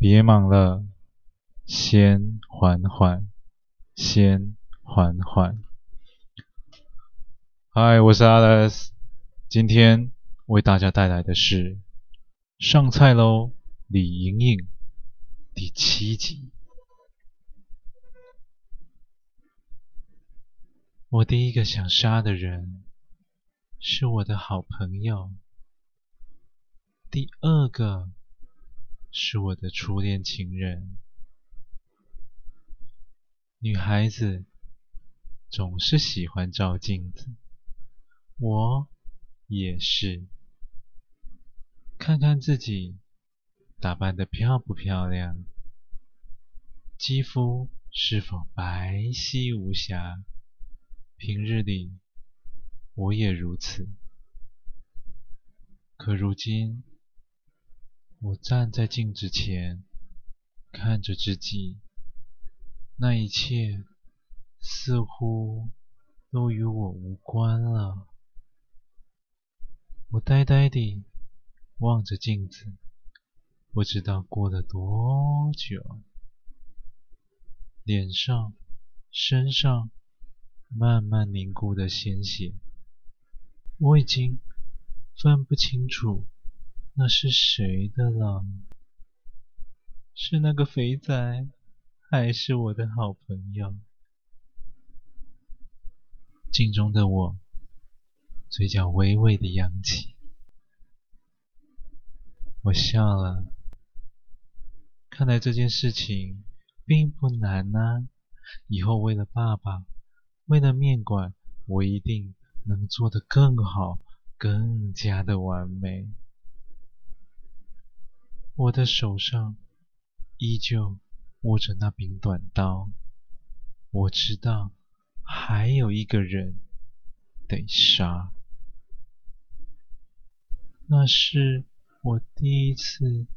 别忙了，先缓缓，先缓缓。嗨，我是 Alex，今天为大家带来的是《上菜喽，李莹莹》第七集。我第一个想杀的人是我的好朋友，第二个。是我的初恋情人。女孩子总是喜欢照镜子，我也是。看看自己打扮得漂不漂亮，肌肤是否白皙无瑕。平日里我也如此，可如今。我站在镜子前，看着自己，那一切似乎都与我无关了。我呆呆地望着镜子，不知道过了多久，脸上、身上慢慢凝固的鲜血，我已经分不清楚。那是谁的了？是那个肥仔，还是我的好朋友？镜中的我，嘴角微微的扬起，我笑了。看来这件事情并不难啊！以后为了爸爸，为了面馆，我一定能做得更好，更加的完美。我的手上依旧握着那柄短刀，我知道还有一个人得杀，那是我第一次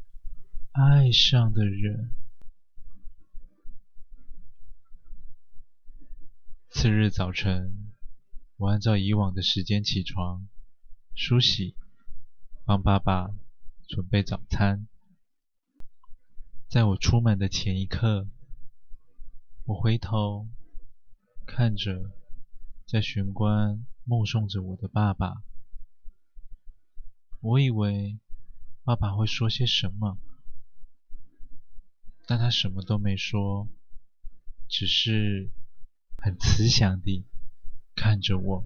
爱上的人。次日早晨，我按照以往的时间起床、梳洗，帮爸爸准备早餐。在我出门的前一刻，我回头看着在玄关目送着我的爸爸。我以为爸爸会说些什么，但他什么都没说，只是很慈祥地看着我。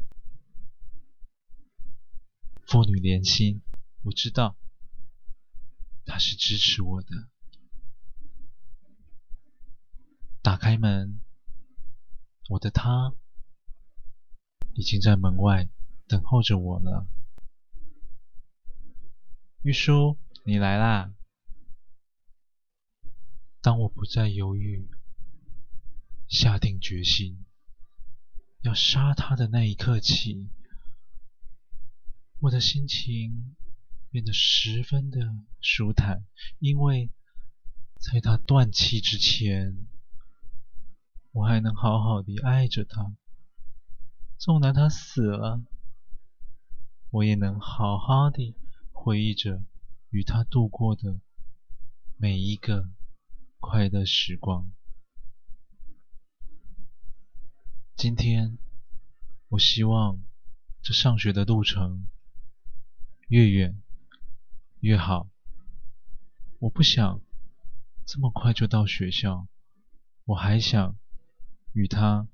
父女连心，我知道他是支持我的。打开门，我的他已经在门外等候着我了。玉书，你来啦！当我不再犹豫，下定决心要杀他的那一刻起，我的心情变得十分的舒坦，因为在他断气之前。我还能好好的爱着他，纵然他死了，我也能好好的回忆着与他度过的每一个快乐时光。今天，我希望这上学的路程越远越好。我不想这么快就到学校，我还想。与他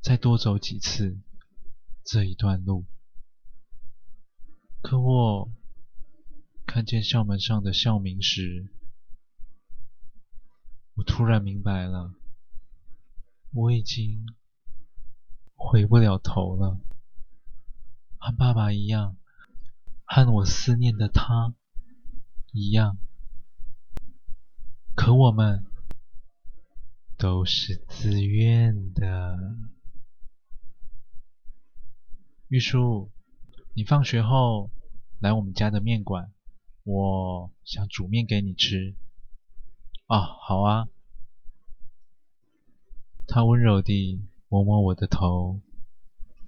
再多走几次这一段路，可我看见校门上的校名时，我突然明白了，我已经回不了头了，和爸爸一样，和我思念的他一样，可我们。都是自愿的。玉书，你放学后来我们家的面馆，我想煮面给你吃。啊，好啊。他温柔地摸摸我的头，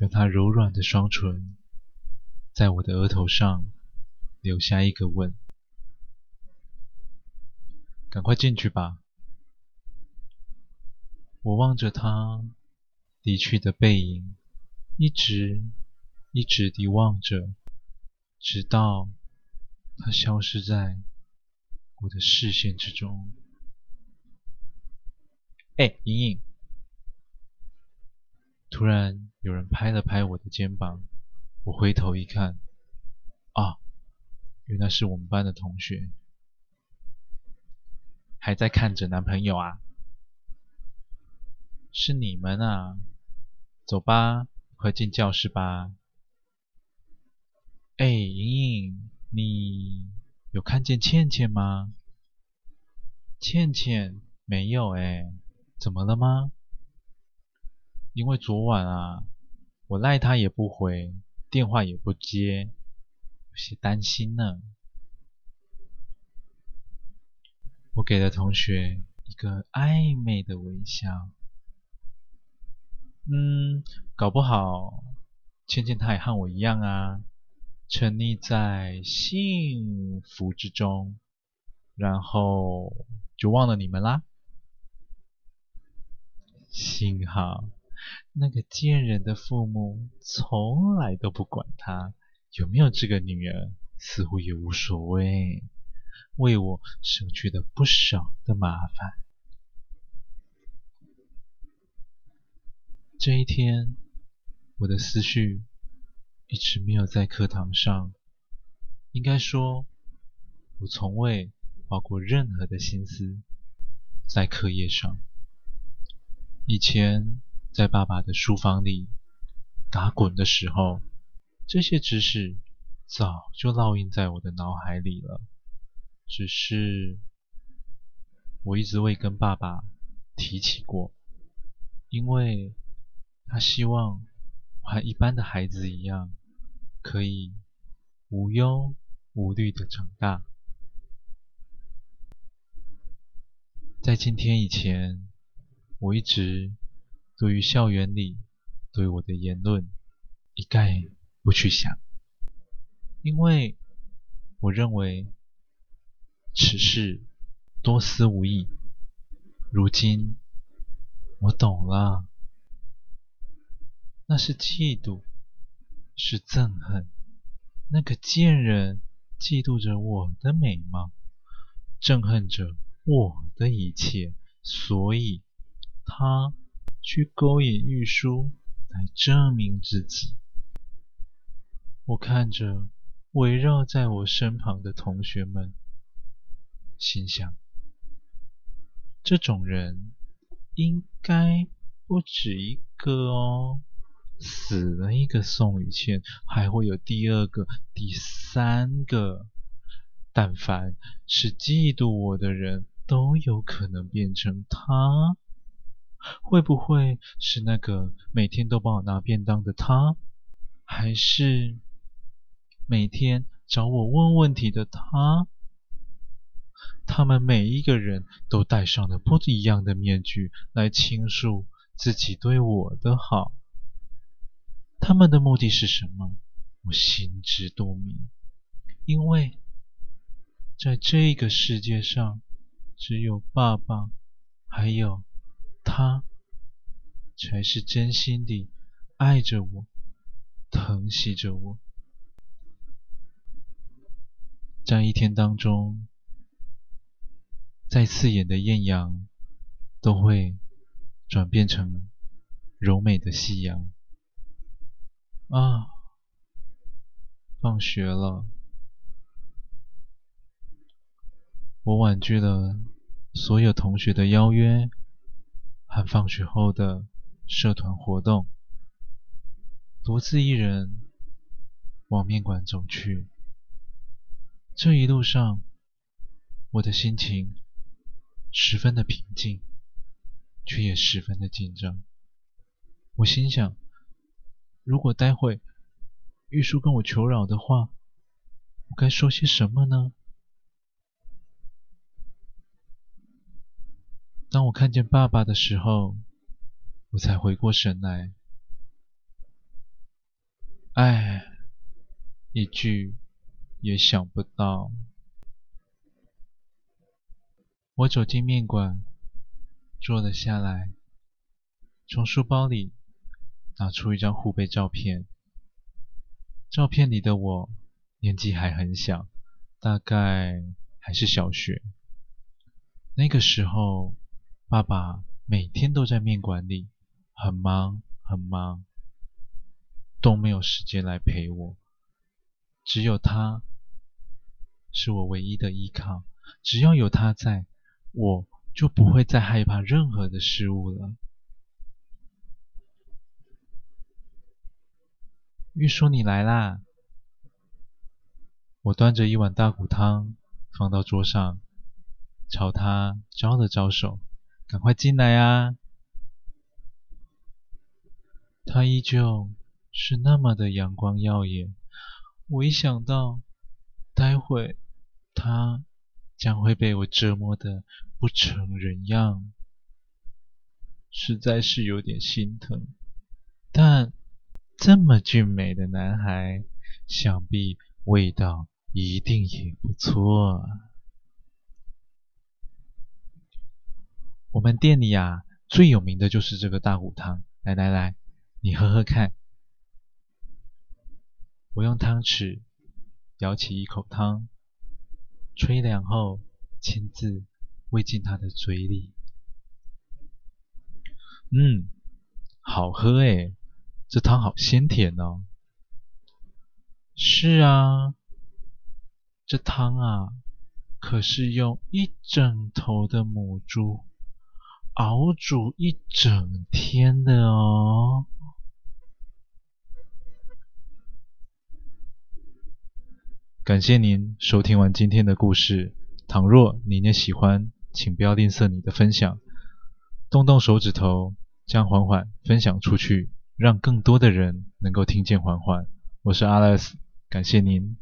用他柔软的双唇在我的额头上留下一个吻。赶快进去吧。我望着他离去的背影，一直一直地望着，直到他消失在我的视线之中。哎，莹莹！突然有人拍了拍我的肩膀，我回头一看，啊，原来是我们班的同学。还在看着男朋友啊？是你们啊？走吧，快进教室吧。哎，莹莹，你有看见倩倩吗？倩倩没有哎，怎么了吗？因为昨晚啊，我赖他也不回，电话也不接，有些担心呢。我给了同学一个暧昧的微笑。嗯，搞不好倩倩她也和我一样啊，沉溺在幸福之中，然后就忘了你们啦。幸好。那个贱人的父母从来都不管他有没有这个女儿，似乎也无所谓，为我省去了不少的麻烦。这一天，我的思绪一直没有在课堂上，应该说，我从未花过任何的心思在课业上。以前。在爸爸的书房里打滚的时候，这些知识早就烙印在我的脑海里了。只是我一直未跟爸爸提起过，因为他希望我和一般的孩子一样，可以无忧无虑的长大。在今天以前，我一直。对于校园里对我的言论，一概不去想，因为我认为此事多思无益。如今我懂了，那是嫉妒，是憎恨。那个贱人嫉妒着我的美貌，憎恨着我的一切，所以他。去勾引玉书来证明自己。我看着围绕在我身旁的同学们，心想：这种人应该不止一个哦。死了一个宋雨倩，还会有第二个、第三个。但凡是嫉妒我的人，都有可能变成他。会不会是那个每天都帮我拿便当的他？还是每天找我问问题的他？他们每一个人都戴上了不一样的面具来倾诉自己对我的好。他们的目的是什么？我心知肚明。因为在这个世界上，只有爸爸，还有……他才是真心地爱着我，疼惜着我。在一天当中，再刺眼的艳阳都会转变成柔美的夕阳。啊，放学了，我婉拒了所有同学的邀约。和放学后的社团活动，独自一人往面馆走去。这一路上，我的心情十分的平静，却也十分的紧张。我心想，如果待会玉书跟我求饶的话，我该说些什么呢？当我看见爸爸的时候，我才回过神来。唉，一句也想不到。我走进面馆，坐了下来，从书包里拿出一张护背照片。照片里的我年纪还很小，大概还是小学。那个时候，爸爸每天都在面馆里，很忙很忙，都没有时间来陪我。只有他，是我唯一的依靠。只要有他在，我就不会再害怕任何的事物了。玉书，你来啦！我端着一碗大骨汤放到桌上。朝他招了招手，赶快进来啊！他依旧是那么的阳光耀眼。我一想到待会他将会被我折磨得不成人样，实在是有点心疼。但这么俊美的男孩，想必味道一定也不错。我们店里啊，最有名的就是这个大骨汤。来来来，你喝喝看。我用汤匙舀起一口汤，吹凉后亲自喂进他的嘴里。嗯，好喝诶，这汤好鲜甜哦。是啊，这汤啊，可是用一整头的母猪。熬煮一整天的哦。感谢您收听完今天的故事。倘若您也喜欢，请不要吝啬你的分享，动动手指头，将缓缓分享出去，让更多的人能够听见缓缓。我是 Alex，感谢您。